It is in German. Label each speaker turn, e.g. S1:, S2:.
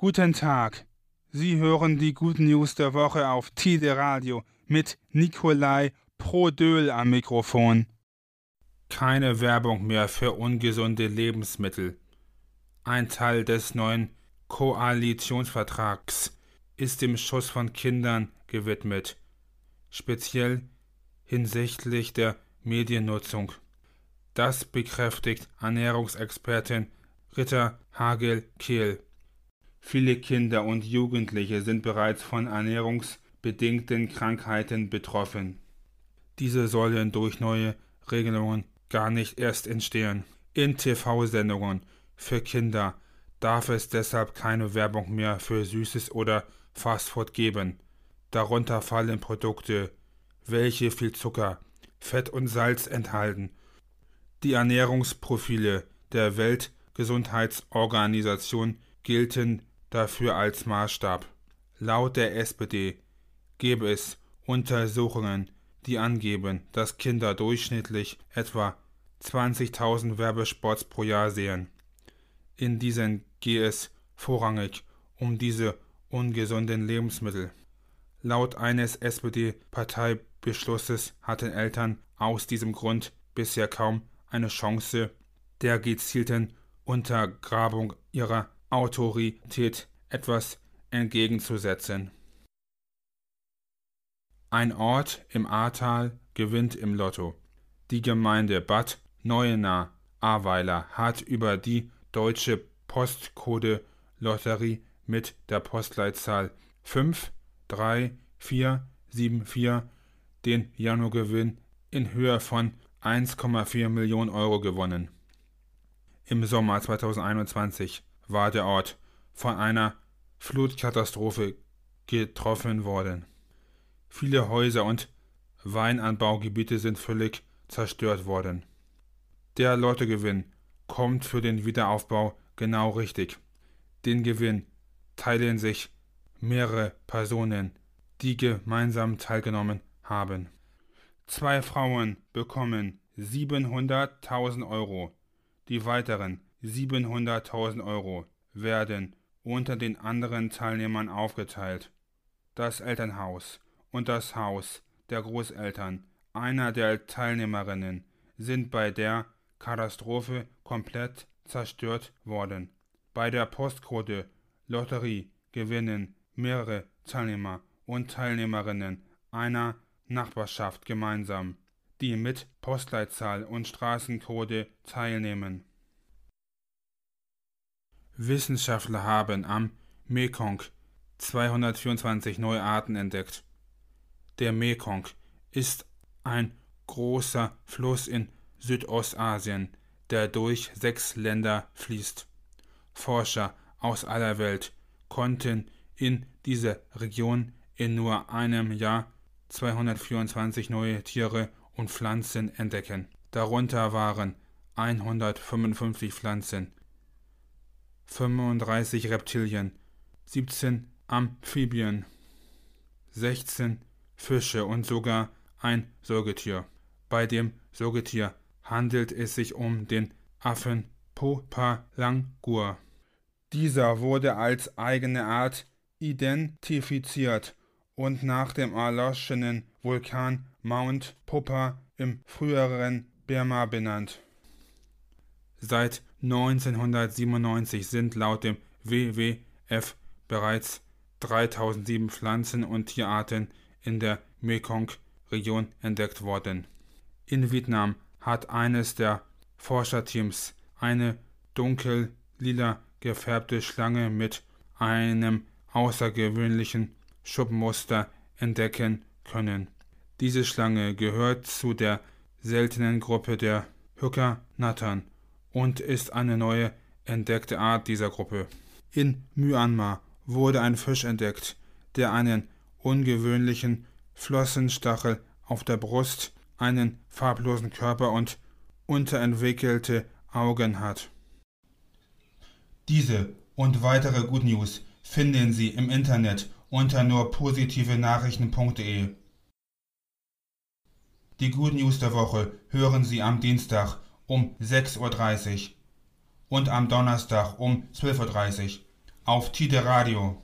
S1: Guten Tag. Sie hören die Good News der Woche auf Tide Radio mit Nikolai Prodöl am Mikrofon. Keine Werbung mehr für ungesunde Lebensmittel. Ein Teil des neuen Koalitionsvertrags ist dem Schuss von Kindern gewidmet, speziell hinsichtlich der Mediennutzung. Das bekräftigt Ernährungsexpertin Ritter Hagel-Kehl. Viele Kinder und Jugendliche sind bereits von ernährungsbedingten Krankheiten betroffen. Diese sollen durch neue Regelungen gar nicht erst entstehen. In TV-Sendungen für Kinder darf es deshalb keine Werbung mehr für Süßes oder Fastfood geben. Darunter fallen Produkte, welche viel Zucker, Fett und Salz enthalten. Die Ernährungsprofile der Weltgesundheitsorganisation gelten dafür als Maßstab. Laut der SPD gäbe es Untersuchungen, die angeben, dass Kinder durchschnittlich etwa 20.000 Werbespots pro Jahr sehen. In diesen gehe es vorrangig um diese ungesunden Lebensmittel. Laut eines SPD-Parteibeschlusses hatten Eltern aus diesem Grund bisher kaum eine Chance der gezielten Untergrabung ihrer Autorität etwas entgegenzusetzen. Ein Ort im Ahrtal gewinnt im Lotto. Die Gemeinde Bad Neuenahr-Ahrweiler hat über die Deutsche Postcode Lotterie mit der Postleitzahl 53474 den Januargewinn in Höhe von 1,4 Millionen Euro gewonnen. Im Sommer 2021 war der Ort von einer Flutkatastrophe getroffen worden. Viele Häuser und Weinanbaugebiete sind völlig zerstört worden. Der Lottogewinn kommt für den Wiederaufbau genau richtig. Den Gewinn teilen sich mehrere Personen, die gemeinsam teilgenommen haben. Zwei Frauen bekommen 700.000 Euro. Die weiteren 700.000 Euro werden unter den anderen Teilnehmern aufgeteilt. Das Elternhaus und das Haus der Großeltern einer der Teilnehmerinnen sind bei der Katastrophe komplett zerstört worden. Bei der Postcode Lotterie gewinnen mehrere Teilnehmer und Teilnehmerinnen einer Nachbarschaft gemeinsam, die mit Postleitzahl und Straßencode teilnehmen. Wissenschaftler haben am Mekong 224 neue Arten entdeckt. Der Mekong ist ein großer Fluss in Südostasien, der durch sechs Länder fließt. Forscher aus aller Welt konnten in dieser Region in nur einem Jahr 224 neue Tiere und Pflanzen entdecken. Darunter waren 155 Pflanzen, 35 Reptilien, 17 Amphibien, 16 Fische und sogar ein Säugetier. Bei dem Säugetier handelt es sich um den Affen Popalangur. Dieser wurde als eigene Art identifiziert und nach dem erloschenen Vulkan Mount Popa im früheren Burma benannt. Seit 1997 sind laut dem WWF bereits 3007 Pflanzen- und Tierarten in der Mekong-Region entdeckt worden. In Vietnam hat eines der Forscherteams eine dunkel-lila gefärbte Schlange mit einem außergewöhnlichen Schubmuster entdecken können. Diese Schlange gehört zu der seltenen Gruppe der Hückernattern und ist eine neue entdeckte Art dieser Gruppe. In Myanmar wurde ein Fisch entdeckt, der einen ungewöhnlichen Flossenstachel auf der Brust, einen farblosen Körper und unterentwickelte Augen hat. Diese und weitere Good News finden Sie im Internet unter nur positive Nachrichten.de. Die Good News der Woche hören Sie am Dienstag um 6.30 Uhr und am Donnerstag um 12.30 Uhr auf Tide Radio.